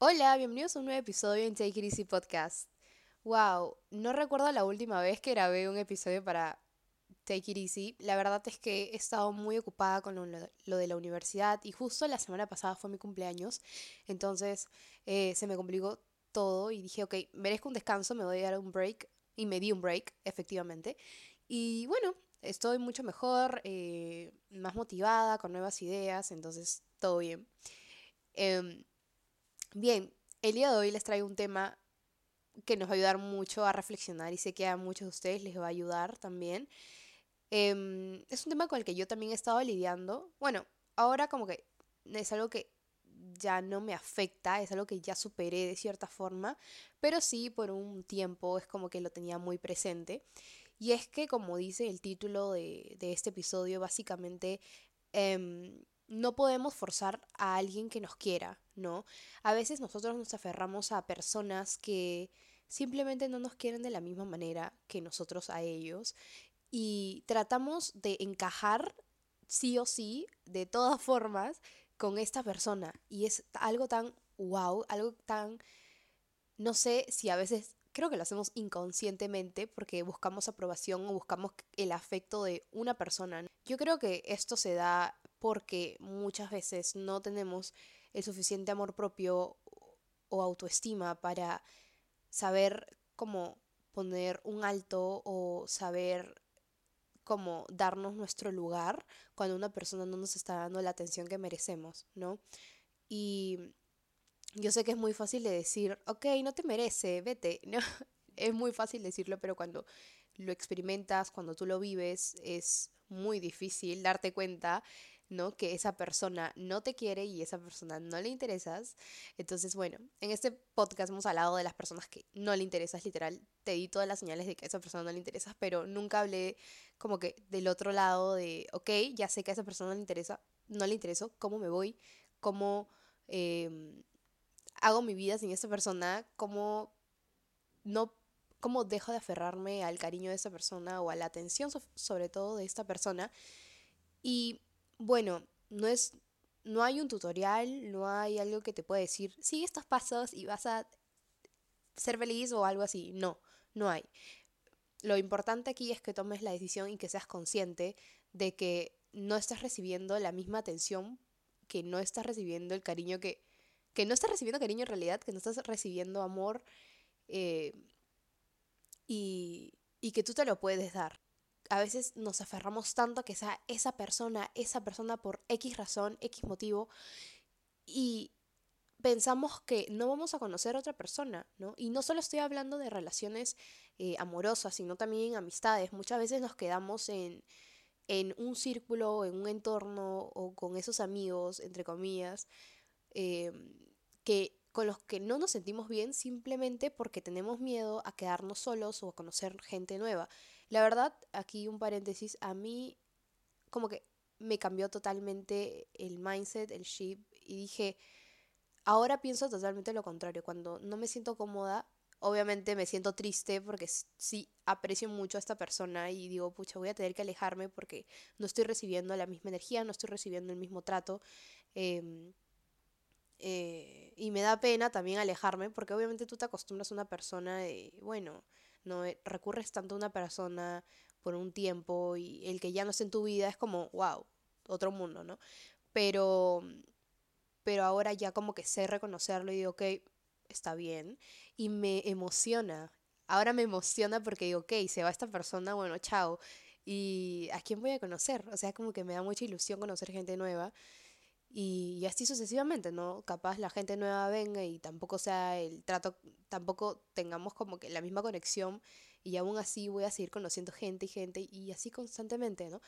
Hola, bienvenidos a un nuevo episodio en Take It Easy Podcast. Wow, no recuerdo la última vez que grabé un episodio para Take It Easy. La verdad es que he estado muy ocupada con lo, de la universidad y justo la semana pasada fue mi cumpleaños. Entonces eh, se me complicó todo y dije, ok, merezco un descanso, me voy a dar un break. Y me di un break, efectivamente. Y bueno, estoy mucho mejor, eh, más motivada, con nuevas ideas, entonces todo bien. Em, bien, el día de hoy les traigo un tema que nos va a ayudar mucho a reflexionar y sé que a muchos de ustedes les va a ayudar también. Em, es un tema con el que yo también he estado lidiando. Bueno, ahora como que es algo que ya no me afecta, es algo que ya superé de cierta forma, pero sí por un tiempo es como que lo tenía muy presente. Y es que, como dice el título de, este episodio, básicamente em, no podemos forzar a alguien que nos quiera, ¿no? A veces nosotros nos aferramos a personas que simplemente no nos quieren de la misma manera que nosotros a ellos y tratamos de encajar sí o sí, de todas formas, con esta persona. Y es algo tan wow, algo tan, no sé si a veces, creo que lo hacemos inconscientemente porque buscamos aprobación o buscamos el afecto de una persona. Yo creo que esto se da porque muchas veces no tenemos el suficiente amor propio o autoestima para saber cómo poner un alto o saber como darnos nuestro lugar cuando una persona no nos está dando la atención que merecemos, ¿no? Y yo sé que es muy fácil de decir, ok, no te merece, vete, ¿no? Es muy fácil decirlo, pero cuando lo experimentas, cuando tú lo vives, es muy difícil darte cuenta ¿no? Que esa persona no te quiere y esa persona no le interesas. Entonces, bueno, en este podcast hemos hablado de las personas que no le interesas, literal. Te di todas las señales de que a esa persona no le interesas, pero nunca hablé como que del otro lado de, ok, ya sé que a esa persona no le interesa, no le intereso, ¿cómo me voy? ¿Cómo em, hago mi vida sin esa persona? ¿Cómo no cómo dejo de aferrarme al cariño de esa persona o a la atención sobre todo de esta persona. Y bueno, no es, no hay un tutorial, no hay algo que te pueda decir, sigue estos pasos y vas a ser feliz o algo así. No, no hay. Lo importante aquí es que tomes la decisión y que seas consciente de que no estás recibiendo la misma atención, que no estás recibiendo el cariño que, que no estás recibiendo cariño en realidad, que no estás recibiendo amor eh, y, y que tú te lo puedes dar a veces nos aferramos tanto a que sea esa persona, esa persona por X razón, X motivo, y pensamos que no vamos a conocer a otra persona, ¿no? Y no solo estoy hablando de relaciones eh, amorosas, sino también amistades. Muchas veces nos quedamos en, en un círculo, en un entorno o con esos amigos, entre comillas, eh, que con los que no nos sentimos bien simplemente porque tenemos miedo a quedarnos solos o a conocer gente nueva. La verdad, aquí un paréntesis, a mí como que me cambió totalmente el mindset, el chip y dije, ahora pienso totalmente lo contrario, cuando no me siento cómoda, obviamente me siento triste porque sí aprecio mucho a esta persona y digo, pucha, voy a tener que alejarme porque no estoy recibiendo la misma energía, no estoy recibiendo el mismo trato. Em, eh, y me da pena también alejarme porque obviamente tú te acostumbras a una persona de, bueno, no eh, recurres tanto a una persona por un tiempo y el que ya no esté en tu vida es como, wow, otro mundo, ¿no? Pero, pero ahora ya como que sé reconocerlo y digo, ok, está bien. Y me emociona. Ahora me emociona porque digo, ok, se va esta persona, bueno, chao. ¿Y a quién voy a conocer? O sea, como que me da mucha ilusión conocer gente nueva. Y, así sucesivamente, ¿no? Capaz la gente nueva venga y tampoco sea el trato, tampoco tengamos como que la misma conexión y aún así voy a seguir conociendo gente y gente y así constantemente, ¿no?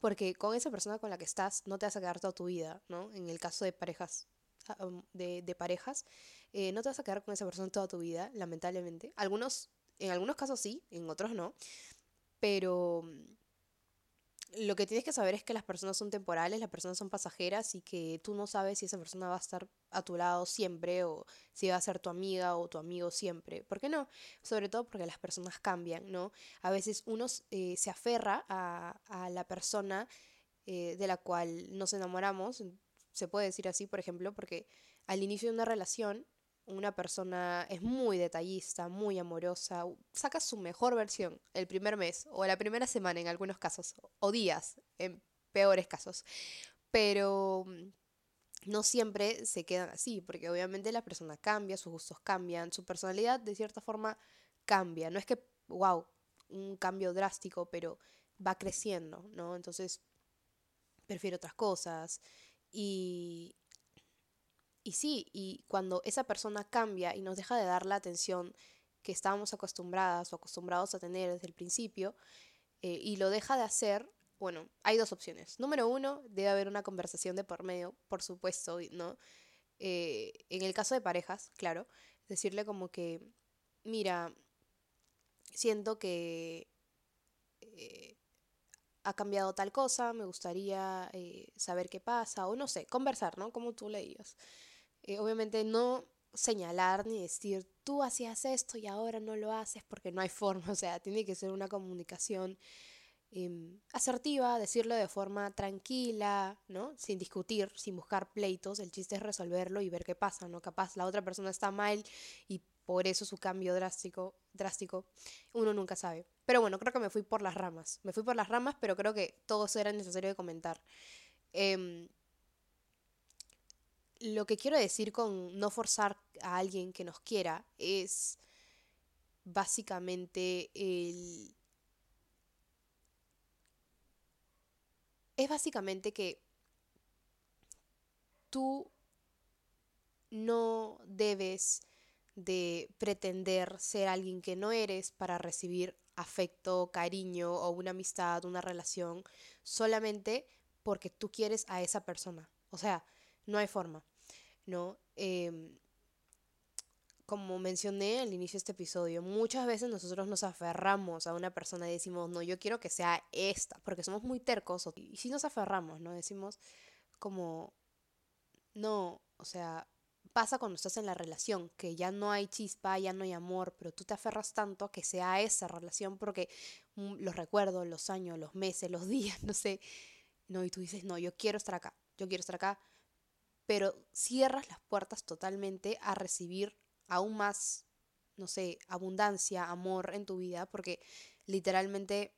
Porque con esa persona con la que estás no te vas a quedar toda tu vida, ¿no? En el caso de parejas, ah, um, de, de parejas, eh, no te vas a quedar con esa persona toda tu vida, lamentablemente. Algunos, en algunos casos sí, en otros no, pero lo que tienes que saber es que las personas son temporales, las personas son pasajeras y que tú no sabes si esa persona va a estar a tu lado siempre o si va a ser tu amiga o tu amigo siempre. ¿Por qué no? Sobre todo porque las personas cambian, ¿no? A veces uno eh, se aferra a, a la persona eh, de la cual nos enamoramos, se puede decir así, por ejemplo, porque al inicio de una relación una persona es muy detallista, muy amorosa, saca su mejor versión el primer mes o la primera semana en algunos casos, o días en peores casos. Pero mm, no siempre se quedan así, porque obviamente la persona cambia, sus gustos cambian, su personalidad de cierta forma cambia. No es que, wow, un cambio drástico, pero va creciendo, ¿no? Entonces, prefiere otras cosas. Y, y sí, y cuando esa persona cambia y nos deja de dar la atención que estábamos acostumbradas o acostumbrados a tener desde el principio, eh, y lo deja de hacer, bueno, hay dos opciones. Número uno, debe haber una conversación de por medio, por supuesto, ¿no? Eh, en el caso de parejas, claro, decirle como que, mira, siento que eh, ha cambiado tal cosa, me gustaría saber qué pasa, o no sé, conversar, ¿no? Como tú le. Obviamente no señalar ni decir, tú hacías esto y ahora no lo haces porque no hay forma, o sea, tiene que ser una comunicación Em, asertiva, decirlo de forma tranquila, ¿no? Sin discutir, sin buscar pleitos. El chiste es resolverlo y ver qué pasa, ¿no? Capaz la otra persona está mal y por eso su cambio drástico, drástico, uno nunca sabe. Pero bueno, creo que me fui por las ramas. Me fui por las ramas, pero creo que todo eso era necesario de comentar. Em, lo que quiero decir con no forzar a alguien que nos quiera es básicamente el es básicamente que tú no debes de pretender ser alguien que no eres para recibir afecto, cariño o una amistad, una relación, solamente porque tú quieres a esa persona. O sea, no hay forma, ¿no? Em, como mencioné al inicio de este episodio, muchas veces nosotros nos aferramos a una persona y decimos, no, yo quiero que sea esta, porque somos muy tercos. Y si nos aferramos, ¿no? Decimos como, no, o sea, pasa cuando estás en la relación, que ya no hay chispa, ya no hay amor, pero tú te aferras tanto a que sea esa relación porque mm, los recuerdos, los años, los meses, los días, no sé, no, y tú dices, no, yo quiero estar acá, yo quiero estar acá, pero cierras las puertas totalmente a recibir aún más, no sé, abundancia, amor en tu vida, porque literalmente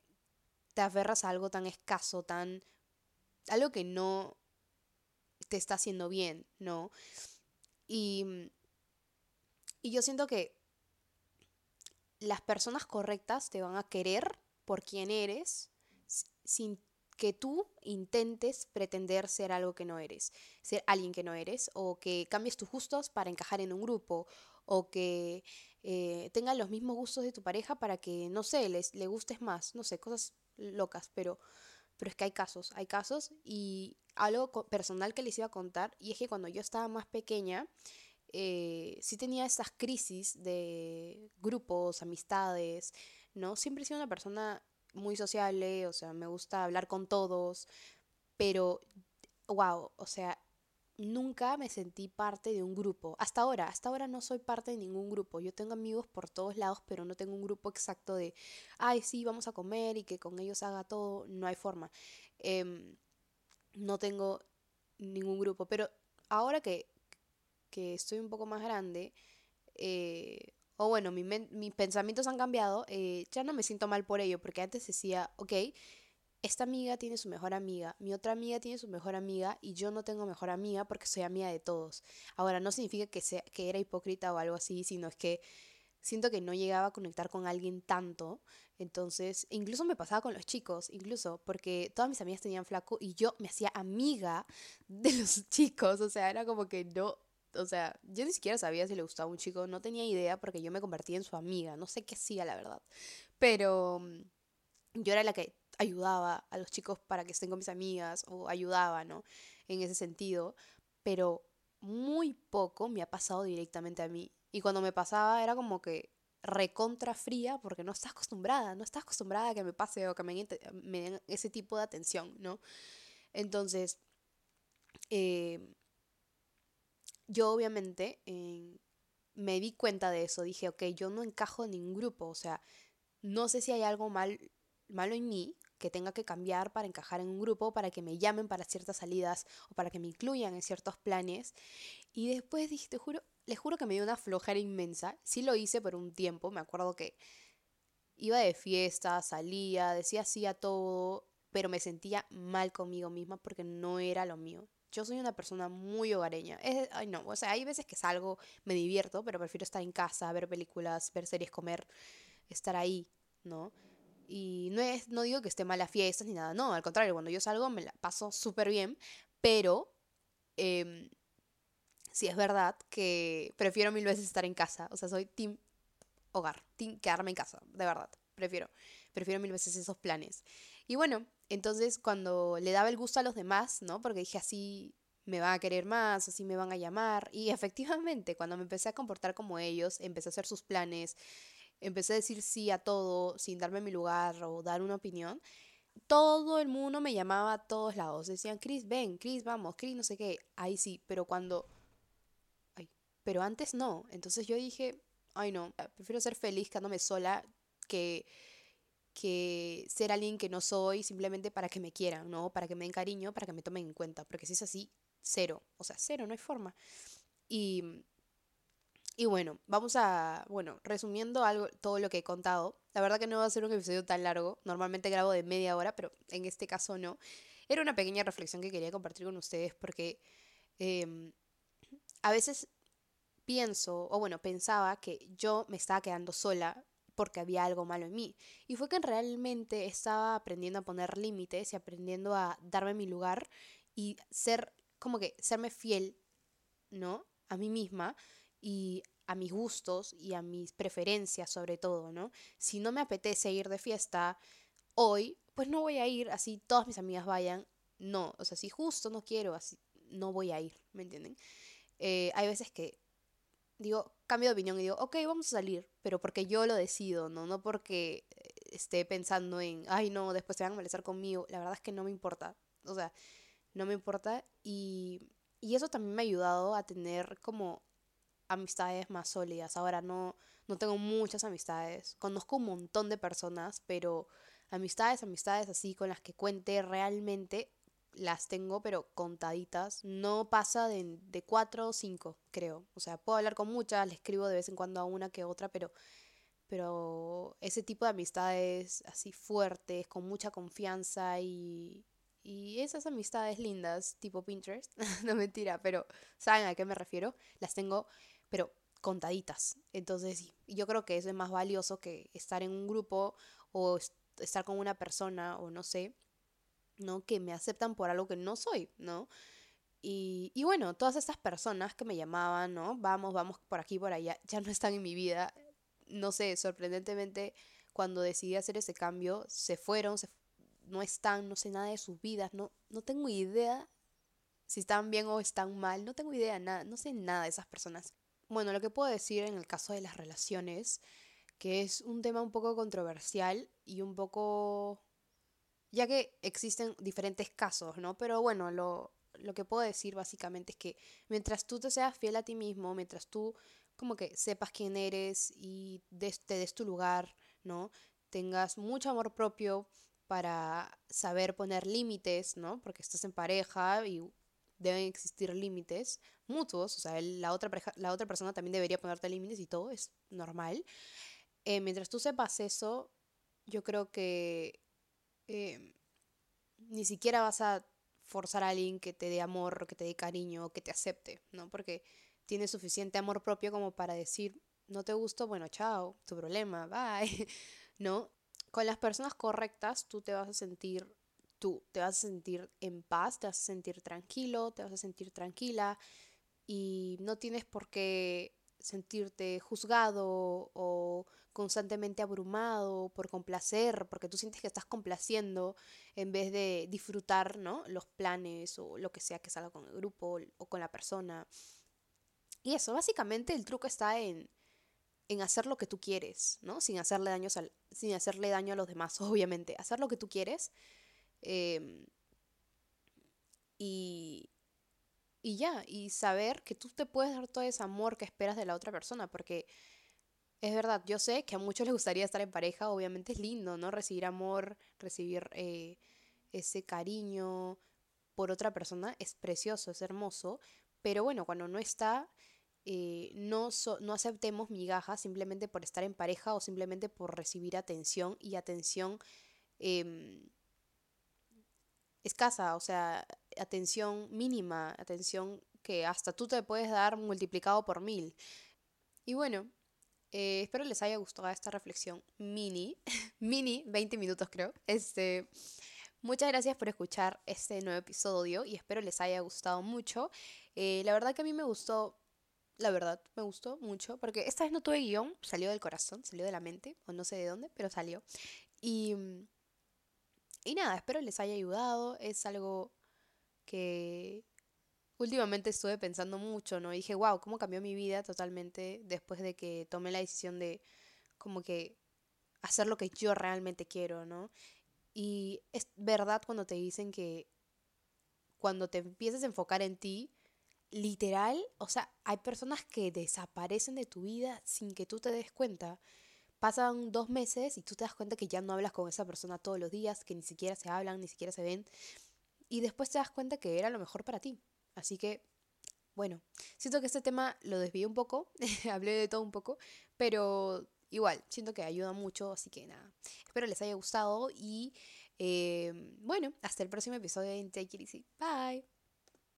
te aferras a algo tan escaso, tan... algo que no te está haciendo bien, ¿no? Y, y yo siento que las personas correctas te van a querer por quien eres sin que tú intentes pretender ser algo que no eres, ser alguien que no eres, o que cambies tus gustos para encajar en un grupo, o que eh, tengan los mismos gustos de tu pareja para que, no sé, les, le gustes más, no sé, cosas locas, pero, pero es que hay casos, hay casos y algo personal que les iba a contar, y es que cuando yo estaba más pequeña, eh, sí tenía estas crisis de grupos, amistades, ¿no? Siempre he sido una persona muy sociable, o sea, me gusta hablar con todos, pero, wow, o sea, nunca me sentí parte de un grupo. Hasta ahora, hasta ahora no soy parte de ningún grupo. Yo tengo amigos por todos lados, pero no tengo un grupo exacto de, ay, sí, vamos a comer y que con ellos haga todo. No hay forma. Em, no tengo ningún grupo. Pero ahora que, que estoy un poco más grande, eh, o bueno, mis pensamientos han cambiado, eh, ya no me siento mal por ello, porque antes decía, ok, esta amiga tiene su mejor amiga, mi otra amiga tiene su mejor amiga y yo no tengo mejor amiga porque soy amiga de todos. Ahora, no significa que, sea, que era hipócrita o algo así, sino es que siento que no llegaba a conectar con alguien tanto. Entonces, incluso me pasaba con los chicos, incluso, porque todas mis amigas tenían flaco y yo me hacía amiga de los chicos. O sea, era como que no, o sea, yo ni siquiera sabía si le gustaba un chico, no tenía idea porque yo me convertía en su amiga, no sé qué hacía, la verdad. Pero mm, yo era la que ayudaba a los chicos para que estén con mis amigas o ayudaba, ¿no? En ese sentido, pero muy poco me ha pasado directamente a mí. Y cuando me pasaba era como que recontra fría porque no estás acostumbrada, no estás acostumbrada a que me pase o que me, den ese tipo de atención, ¿no? Entonces, eh, yo obviamente me di cuenta de eso, dije, ok, yo no encajo en ningún grupo, o sea, no sé si hay algo mal, malo en mí que tenga que cambiar para encajar en un grupo, para que me llamen para ciertas salidas o para que me incluyan en ciertos planes. Y después dije, te juro, les juro que me dio una flojera inmensa. Sí lo hice por un tiempo, me acuerdo que iba de fiesta, salía, decía sí a todo, pero me sentía mal conmigo misma porque no era lo mío. Yo soy una persona muy hogareña. ay, no, o sea, hay veces que salgo, me divierto, pero prefiero estar en casa, ver películas, ver series, comer, estar ahí, ¿no? Y no, es, no digo que esté mal a fiestas ni nada, no, al contrario, cuando yo salgo me la paso súper bien, pero eh, sí es verdad que prefiero mil veces estar en casa. O sea, soy team hogar, team quedarme en casa, de verdad. Prefiero, prefiero mil veces esos planes. Y bueno, entonces cuando le daba el gusto a los demás, ¿no? Porque dije así me van a querer más, así me van a llamar. Y efectivamente, cuando me empecé a comportar como ellos, empecé a hacer sus planes, empecé a decir sí a todo sin darme mi lugar o dar una opinión, todo el mundo me llamaba a todos lados. Decían, Chris, ven, Chris, vamos, Chris, no sé qué. Ahí sí, pero cuando pero antes no. Entonces yo dije, ay no, prefiero ser feliz quedándome sola que, que ser alguien que no soy simplemente para que me quieran, ¿no? Para que me den cariño, para que me tomen en cuenta. Porque si es así, cero. O sea, cero, no hay forma. Y, y bueno, vamos a, bueno, resumiendo algo, todo lo que he contado. La verdad que no va a ser un episodio tan largo. Normalmente grabo de media hora, pero en este caso no. Era una pequeña reflexión que quería compartir con ustedes porque em, a veces pienso, o bueno, pensaba que yo me estaba quedando sola porque había algo malo en mí. Y fue que realmente estaba aprendiendo a poner límites y aprendiendo a darme mi lugar y ser, como que, serme fiel, ¿no? A mí misma y a mis gustos y a mis preferencias sobre todo, ¿no? Si no me apetece ir de fiesta hoy, pues no voy a ir, así todas mis amigas vayan. No, o sea, si justo no quiero, así no voy a ir, ¿me entienden? Eh, hay veces que digo, cambio de opinión y digo, ok, vamos a salir, pero porque yo lo decido, ¿no? No porque eh, esté pensando en, ay, no, después se van a molestar conmigo. La verdad es que no me importa. O sea, no me importa. Y, y eso también me ha ayudado a tener como amistades más sólidas. Ahora no, no tengo muchas amistades. Conozco un montón de personas, pero amistades, amistades así con las que cuente realmente las tengo, pero contaditas. No pasa de, de cuatro o cinco, creo. O sea, puedo hablar con muchas, le escribo de vez en cuando a una que otra, pero, pero ese tipo de amistades así fuertes, con mucha confianza y, y esas amistades lindas, tipo Pinterest, no mentira, pero saben a qué me refiero, las tengo, pero contaditas. Entonces, yo creo que eso es más valioso que estar en un grupo o estar con una persona o no sé, ¿no? Que me aceptan por algo que no soy, ¿no? Y, y, bueno, todas estas personas que me llamaban, ¿no? Vamos, vamos por aquí, por allá, ya no están en mi vida. No sé, sorprendentemente, cuando decidí hacer ese cambio, se fueron, no están, no sé nada de sus vidas, no, no tengo idea si están bien o están mal, no tengo idea, nada, no sé nada de esas personas. Bueno, lo que puedo decir en el caso de las relaciones, que es un tema un poco controversial y un poco ya que existen diferentes casos, ¿no? Pero bueno, lo, lo que puedo decir básicamente es que mientras tú te seas fiel a ti mismo, mientras tú como que sepas quién eres y te des tu lugar, ¿no? Tengas mucho amor propio para saber poner límites, ¿no? Porque estás en pareja y deben existir límites mutuos, o sea, la otra, la otra persona también debería ponerte límites y todo, es normal. Eh, mientras tú sepas eso, yo creo que Em, ni siquiera vas a forzar a alguien que te dé amor, que te dé cariño, que te acepte, ¿no? Porque tienes suficiente amor propio como para decir, no te gusto, bueno, chao, tu problema, bye, ¿no? Con las personas correctas tú te vas a sentir tú, te vas a sentir en paz, te vas a sentir tranquilo, te vas a sentir tranquila y no tienes por qué sentirte juzgado o constantemente abrumado por complacer, porque tú sientes que estás complaciendo en vez de disfrutar, ¿no? Los planes o lo que sea que salga con el grupo o con la persona. Y eso, básicamente el truco está en, en hacer lo que tú quieres, ¿no? Sin hacerle, daños sin hacerle daño a los demás, obviamente. Hacer lo que tú quieres. Em, y, y ya, y saber que tú te puedes dar todo ese amor que esperas de la otra persona, porque es verdad, yo sé que a muchos les gustaría estar en pareja, obviamente es lindo, ¿no? Recibir amor, recibir eh, ese cariño por otra persona es precioso, es hermoso, Pero bueno, cuando no está, eh, no, no aceptemos migajas simplemente por estar en pareja o simplemente por recibir atención y atención em, escasa, o sea, atención mínima, atención que hasta tú te puedes dar multiplicado por mil. Y bueno, eh, espero les haya gustado esta reflexión mini, mini, 20 minutos creo. Este, muchas gracias por escuchar este nuevo episodio y espero les haya gustado mucho. Eh, la verdad que a mí me gustó, la verdad, me gustó mucho, porque esta vez no tuve guion, salió del corazón, salió de la mente, o no sé de dónde, pero salió. Y, y nada, espero les haya ayudado, es algo que últimamente estuve pensando mucho, ¿no? dije, wow, ¿cómo cambió mi vida totalmente después de que tomé la decisión de como que hacer lo que yo realmente quiero, ¿no? Y es verdad cuando te dicen que cuando te empiezas a enfocar en ti, literal, o sea, hay personas que desaparecen de tu vida sin que tú te des cuenta. Pasan dos meses y tú te das cuenta que ya no hablas con esa persona todos los días, que ni siquiera se hablan, ni siquiera se ven. Y después te das cuenta que era lo mejor para ti. Así que, bueno, siento que este tema lo desvié un poco, hablé de todo un poco, pero igual, siento que ayuda mucho, así que nada, espero les haya gustado y eh, bueno, hasta el próximo episodio de Take It Easy. Bye.